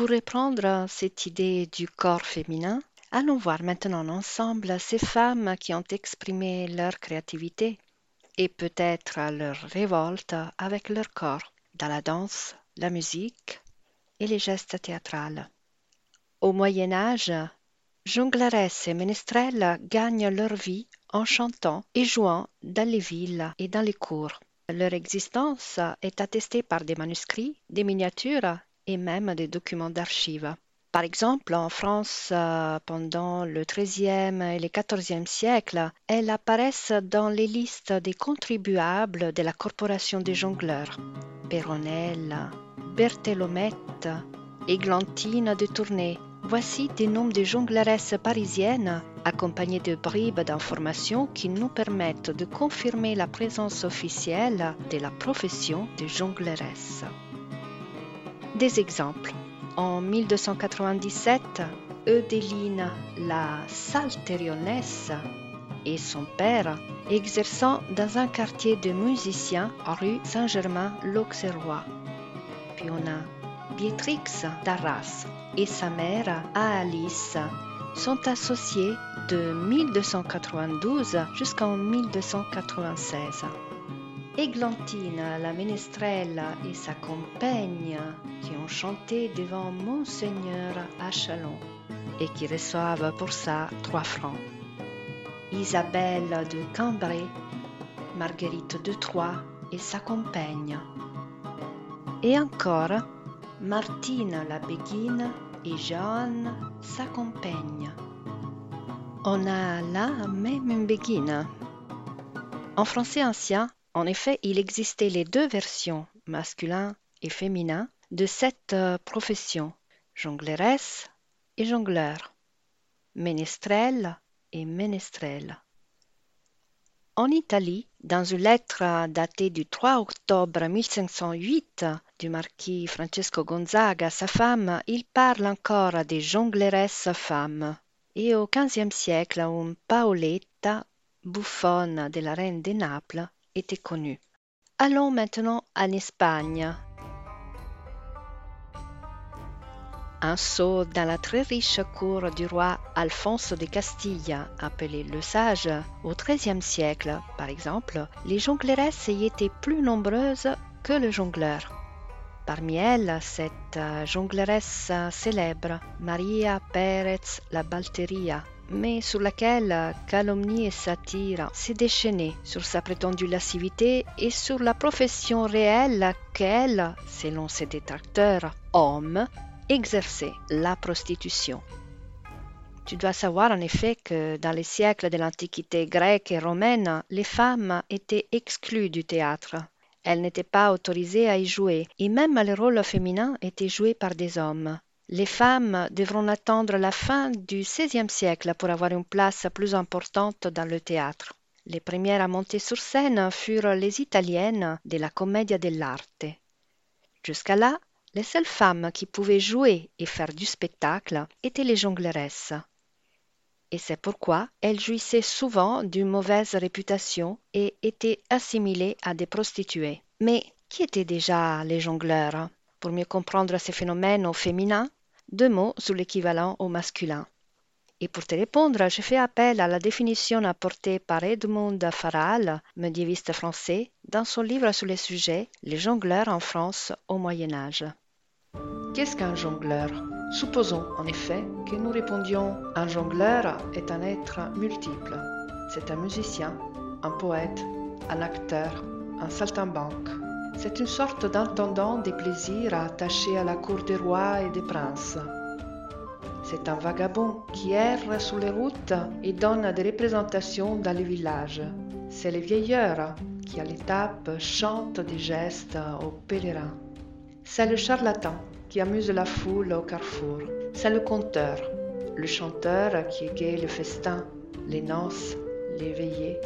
Pour reprendre cette idée du corps féminin, Allons voir maintenant ensemble ces femmes qui ont exprimé leur créativité et peut-être leur révolte avec leur corps dans la danse, la musique et les gestes théâtrales. Au Moyen Âge, jongleresses et ménestrels gagnent leur vie en chantant et jouant dans les villes et dans les cours. Leur existence est attestée par des manuscrits, des miniatures et même des documents d'archives. Par exemple, en France, euh, pendant le XIIIe et le XIVe siècle, elles apparaissent dans les listes des contribuables de la Corporation des jongleurs. Péronnelle, Berthelomette, Églantine de Tournai. Voici des noms de jongleresses parisiennes, accompagnés de bribes d'informations qui nous permettent de confirmer la présence officielle de la profession de jongleresse. Des exemples. En 1297, Eudeline la Salterionesse et son père exerçant dans un quartier de musiciens rue Saint-Germain-l'Auxerrois. Puis on a Beatrix d'Arras et sa mère Alice sont associées de 1292 jusqu'en 1296. Églantine, la ménestrelle et sa compagne qui ont chanté devant Monseigneur à Chalon et qui reçoivent pour ça trois francs. Isabelle de Cambrai, Marguerite de Troyes et sa compagne. Et encore Martine la Béguine et Jeanne sa compagne. On a là même une béguine. En français ancien, en effet, il existait les deux versions, masculin et féminin, de cette euh, profession, jongleresse et jongleur, ménestrel et ménestrel. En Italie, dans une lettre datée du 3 octobre 1508 du marquis Francesco Gonzaga à sa femme, il parle encore des jongleresses femmes. Et au XVe siècle, une Paoletta, bouffonne de la reine de Naples, était. Allons maintenant en Espagne. Un saut dans la très riche cour du roi Alphonse de Castille, appelé le Sage, au XIIIe siècle, par exemple, les jongleresses y étaient plus nombreuses que le jongleur. Parmi elles, cette jongleresse célèbre, Maria Pérez la Balteria, mais sur laquelle calomnie et satire s'est déchaînée sur sa prétendue lascivité et sur la profession réelle qu'elle, selon ses détracteurs, hommes, exerçait la prostitution. Tu dois savoir en effet que dans les siècles de l'Antiquité grecque et romaine, les femmes étaient exclues du théâtre. Elles n'étaient pas autorisées à y jouer, et même les rôles féminins étaient joués par des hommes. Les femmes devront attendre la fin du XVIe siècle pour avoir une place plus importante dans le théâtre. Les premières à monter sur scène furent les Italiennes de la Commedia dell'arte. Jusqu'à là, les seules femmes qui pouvaient jouer et faire du spectacle étaient les jongleresses. Et c'est pourquoi elles jouissaient souvent d'une mauvaise réputation et étaient assimilées à des prostituées. Mais qui étaient déjà les jongleurs? Pour mieux comprendre ces phénomènes au féminin, deux mots sur l'équivalent au masculin. Et pour te répondre, je fais appel à la définition apportée par Edmond Faral, médiéviste français, dans son livre sur le sujet Les jongleurs en France au Moyen Âge. Qu'est-ce qu'un jongleur? Supposons en effet que nous répondions Un jongleur est un être multiple. C'est un musicien, un poète, un acteur, un saltimbanque, c'est une sorte d'intendant des plaisirs attaché à la cour des rois et des princes. C'est un vagabond qui erre sur les routes et donne des représentations dans les villages. C'est le vieilleur qui, à l'étape, chante des gestes aux pèlerins. C'est le charlatan qui amuse la foule au carrefour. C'est le conteur, le chanteur qui égaye le festin, les noces, les veillées.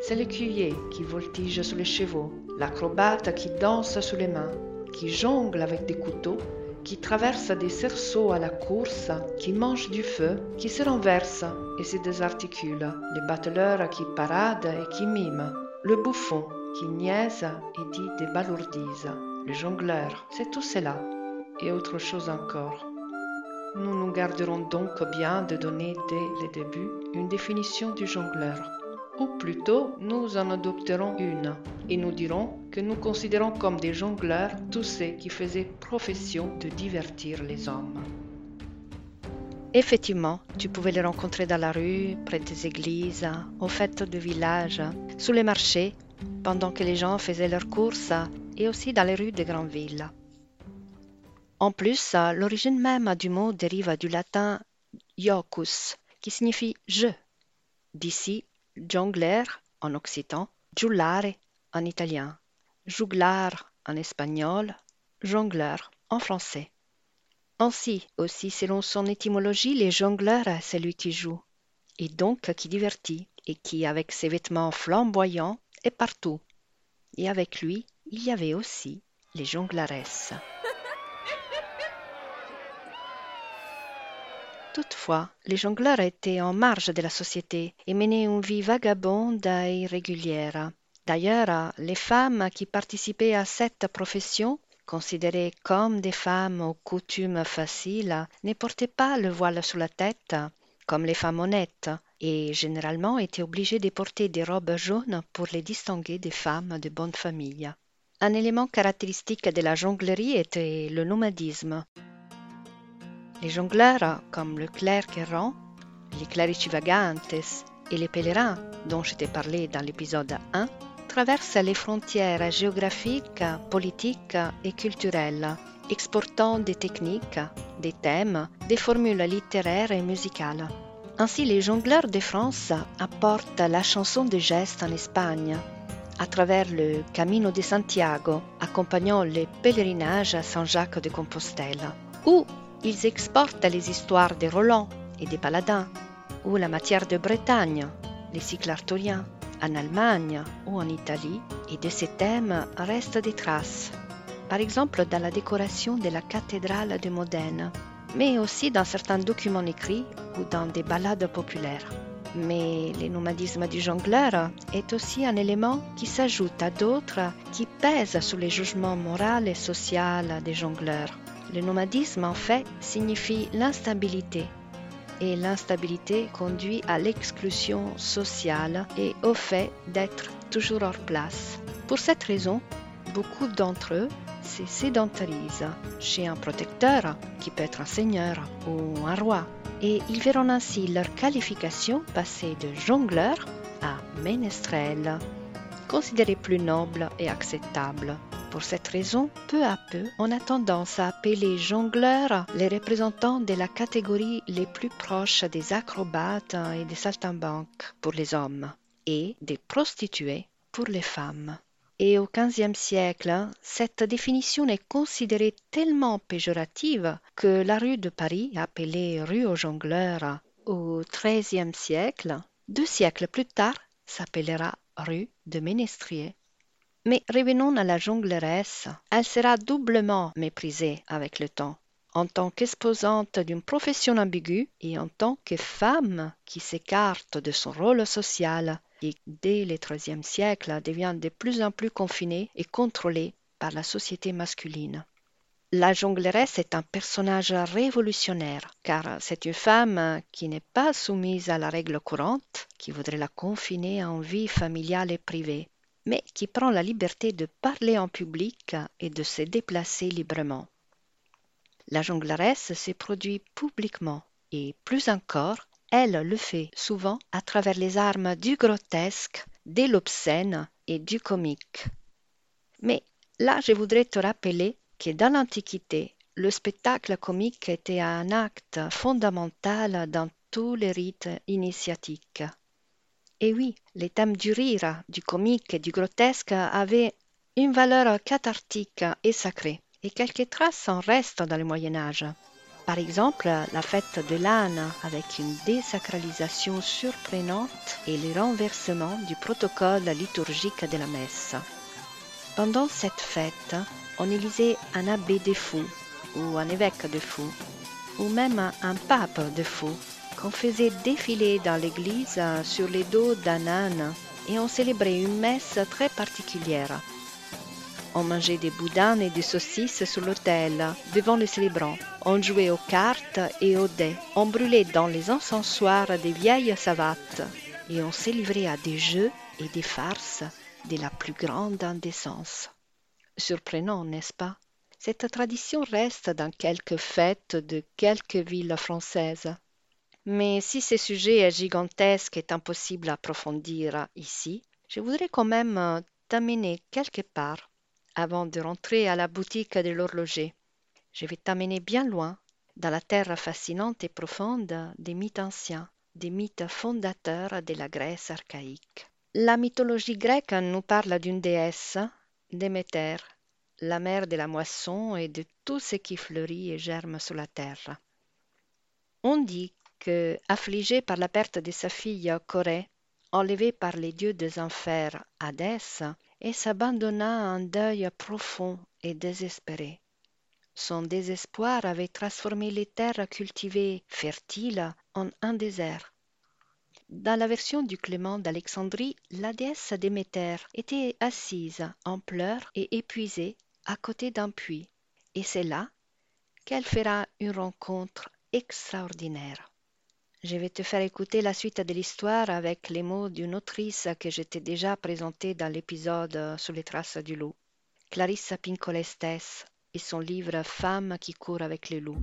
C'est l'écuyer qui voltige sur les chevaux, l'acrobate qui danse sur les mains, qui jongle avec des couteaux, qui traverse des cerceaux à la course, qui mange du feu, qui se renverse et se désarticule, les bateleurs qui paradent et qui miment, le bouffon qui niaise et dit des balourdises, le jongleur, c'est tout cela, et autre chose encore. Nous nous garderons donc bien de donner dès le début une définition du jongleur ou plutôt nous en adopterons une, et nous dirons que nous considérons comme des jongleurs tous ceux qui faisaient profession de divertir les hommes. Effectivement, tu pouvais les rencontrer dans la rue, près des églises, aux fêtes de village, sous les marchés, pendant que les gens faisaient leurs courses, et aussi dans les rues des grandes villes. En plus, l'origine même du mot dérive du latin iocus, qui signifie je. D'ici jongler en occitan, giullare en italien, juglar en espagnol, jongleur en français. Ainsi, aussi selon son étymologie, les jongleurs, c'est lui qui joue, et donc qui divertit, et qui, avec ses vêtements flamboyants, est partout. Et avec lui, il y avait aussi les jonglaresses. Toutefois, les jongleurs étaient en marge de la société et menaient une vie vagabonde et irrégulière. D'ailleurs, les femmes qui participaient à cette profession, considérées comme des femmes aux coutumes faciles, ne portaient pas le voile sur la tête, comme les femmes honnêtes, et généralement étaient obligées de porter des robes jaunes pour les distinguer des femmes de bonne famille. Un élément caractéristique de la jonglerie était le nomadisme. Les jongleurs, comme le clerc errant, les clerici vagantes et les pèlerins, dont je t'ai parlé dans l'épisode 1, traversent les frontières géographiques, politiques et culturelles, exportant des techniques, des thèmes, des formules littéraires et musicales. Ainsi, les jongleurs de France apportent la chanson de geste en Espagne, à travers le Camino de Santiago, accompagnant les pèlerinages à Saint-Jacques de Compostelle, ou ils exportent les histoires des Roland et des Paladins, ou la matière de Bretagne, les cycles arthuriens, en Allemagne ou en Italie, et de ces thèmes restent des traces, par exemple dans la décoration de la cathédrale de Modène, mais aussi dans certains documents écrits ou dans des ballades populaires. Mais le nomadisme du jongleur est aussi un élément qui s'ajoute à d'autres qui pèsent sur les jugements moraux et sociaux des jongleurs. Le nomadisme, en fait, signifie l'instabilité. Et l'instabilité conduit à l'exclusion sociale et au fait d'être toujours hors place. Pour cette raison, beaucoup d'entre eux se sédentarisent chez un protecteur, qui peut être un seigneur ou un roi, et ils verront ainsi leur qualification passer de jongleur à ménestrel, considéré plus noble et acceptable. Pour cette raison, peu à peu, on a tendance à appeler jongleurs les représentants de la catégorie les plus proches des acrobates et des saltimbanques pour les hommes et des prostituées pour les femmes. Et au XVe siècle, cette définition est considérée tellement péjorative que la rue de Paris, appelée rue aux jongleurs au XIIIe siècle, deux siècles plus tard, s'appellera rue de Ménestrier. Mais revenons à la jongleresse. Elle sera doublement méprisée avec le temps en tant qu'exposante d'une profession ambiguë et en tant que femme qui s'écarte de son rôle social et dès le XIIIe siècle devient de plus en plus confinée et contrôlée par la société masculine. La jongleresse est un personnage révolutionnaire, car c'est une femme qui n'est pas soumise à la règle courante, qui voudrait la confiner en vie familiale et privée, mais qui prend la liberté de parler en public et de se déplacer librement. La jongleresse se produit publiquement et plus encore, elle le fait souvent à travers les armes du grotesque, de l'obscène et du comique. Mais là, je voudrais te rappeler que dans l'Antiquité, le spectacle comique était un acte fondamental dans tous les rites initiatiques. Et oui, les thèmes du rire, du comique et du grotesque avaient une valeur cathartique et sacrée et quelques traces en restent dans le Moyen Âge. Par exemple, la fête de l'âne avec une désacralisation surprenante et le renversement du protocole liturgique de la messe. Pendant cette fête, on élisait un abbé de fou ou un évêque de fou ou même un pape de fou qu'on faisait défiler dans l'église sur les dos d'un âne et on célébrait une messe très particulière on mangeait des boudins et des saucisses sur l'autel, devant les célébrants. On jouait aux cartes et aux dés. On brûlait dans les encensoirs des vieilles savates. Et on se livrait à des jeux et des farces de la plus grande indécence. Surprenant, n'est-ce pas? Cette tradition reste dans quelques fêtes de quelques villes françaises. Mais si ce sujet est gigantesque et impossible à approfondir ici, je voudrais quand même t'amener quelque part avant de rentrer à la boutique de l'horloger. Je vais t'amener bien loin, dans la terre fascinante et profonde des mythes anciens, des mythes fondateurs de la Grèce archaïque. La mythologie grecque nous parle d'une déesse, Déméter, la mère de la moisson et de tout ce qui fleurit et germe sur la terre. On dit que, affligée par la perte de sa fille Corée, enlevée par les dieux des enfers Hadès, et s'abandonna à un deuil profond et désespéré. Son désespoir avait transformé les terres cultivées fertiles en un désert. Dans la version du Clément d'Alexandrie, la déesse Déméter était assise en pleurs et épuisée à côté d'un puits, et c'est là qu'elle fera une rencontre extraordinaire. Je vais te faire écouter la suite de l'histoire avec les mots d'une autrice que je déjà présentée dans l'épisode Sous les traces du loup, Clarissa Pinkola et son livre Femmes qui courent avec les loups.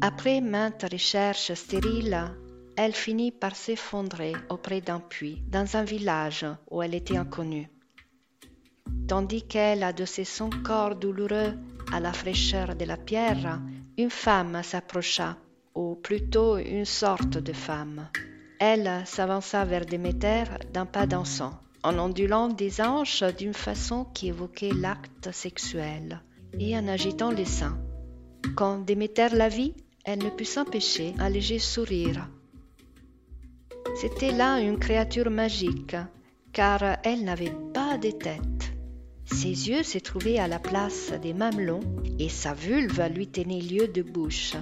Après maintes recherches stériles, elle finit par s'effondrer auprès d'un puits, dans un village où elle était inconnue. Tandis qu'elle adossait son corps douloureux à la fraîcheur de la pierre, une femme s'approcha ou plutôt une sorte de femme. Elle s'avança vers Déméter d'un pas dansant, en ondulant des hanches d'une façon qui évoquait l'acte sexuel, et en agitant les seins. Quand Déméter la vit, elle ne put s'empêcher un léger sourire. C'était là une créature magique, car elle n'avait pas de tête. Ses yeux se trouvaient à la place des mamelons et sa vulve lui tenait lieu de bouche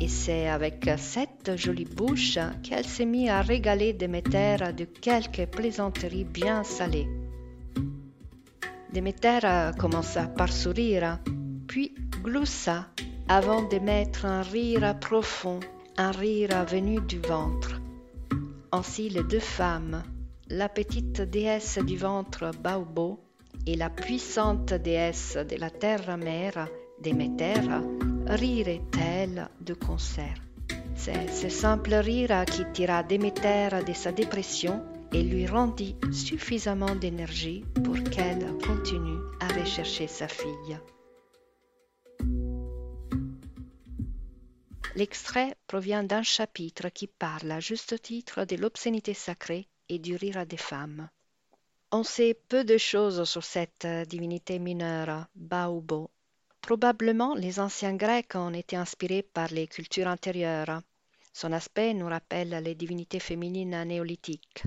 et c'est avec cette jolie bouche qu'elle s'est mise à régaler Déméter de quelques plaisanteries bien salées. Déméter commença par sourire, puis gloussa avant d'émettre un rire profond, un rire venu du ventre. Ainsi les deux femmes, la petite déesse du ventre Baobo et la puissante déesse de la terre-mère Déméter, rirait-elle de concert. C'est ce simple rire qui tira Déméter de sa dépression et lui rendit suffisamment d'énergie pour qu'elle continue à rechercher sa fille. L'extrait provient d'un chapitre qui parle à juste titre de l'obscénité sacrée et du rire des femmes. On sait peu de choses sur cette divinité mineure, Baobo. Probablement les anciens Grecs ont été inspirés par les cultures antérieures. Son aspect nous rappelle les divinités féminines néolithiques.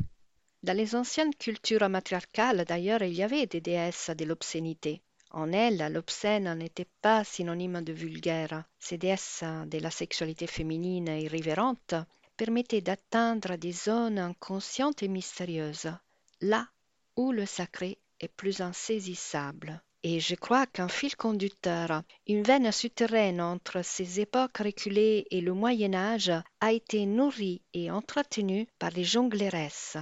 Dans les anciennes cultures matriarcales, d'ailleurs, il y avait des déesses de l'obscénité. En elles, l'obscène n'était pas synonyme de vulgaire. Ces déesses de la sexualité féminine irrévérente permettaient d'atteindre des zones inconscientes et mystérieuses, là où le sacré est plus insaisissable. Et je crois qu'un fil conducteur, une veine souterraine entre ces époques reculées et le Moyen Âge a été nourrie et entretenue par les jongleresses.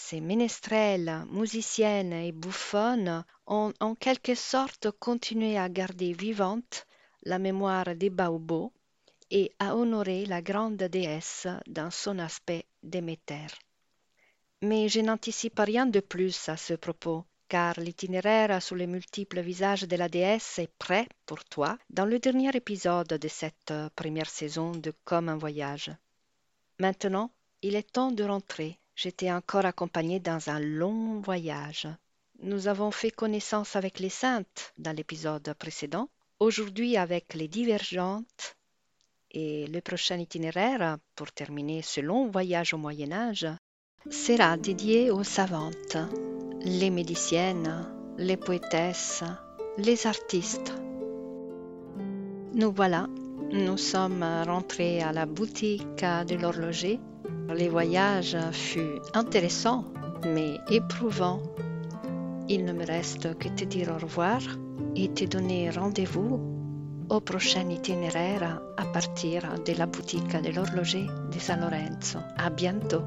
Ces ménestrelles, musiciennes et bouffonnes ont en quelque sorte continué à garder vivante la mémoire des Baobos et à honorer la grande déesse dans son aspect Déméter. Mais je n'anticipe rien de plus à ce propos, car l'itinéraire sous les multiples visages de la déesse est prêt pour toi dans le dernier épisode de cette première saison de Comme un voyage. Maintenant, il est temps de rentrer. J'étais encore accompagnée dans un long voyage. Nous avons fait connaissance avec les saintes dans l'épisode précédent, aujourd'hui avec les divergentes et le prochain itinéraire, pour terminer ce long voyage au Moyen Âge, sera dédié aux savantes, les médiciennes, les poétesses, les artistes. Nous voilà, nous sommes rentrés à la boutique de l'horloger. Les voyages furent intéressants, mais éprouvants. Il ne me reste que te dire au revoir et te donner rendez-vous au prochain itinéraire à partir de la boutique de l'horloger de San Lorenzo. À bientôt!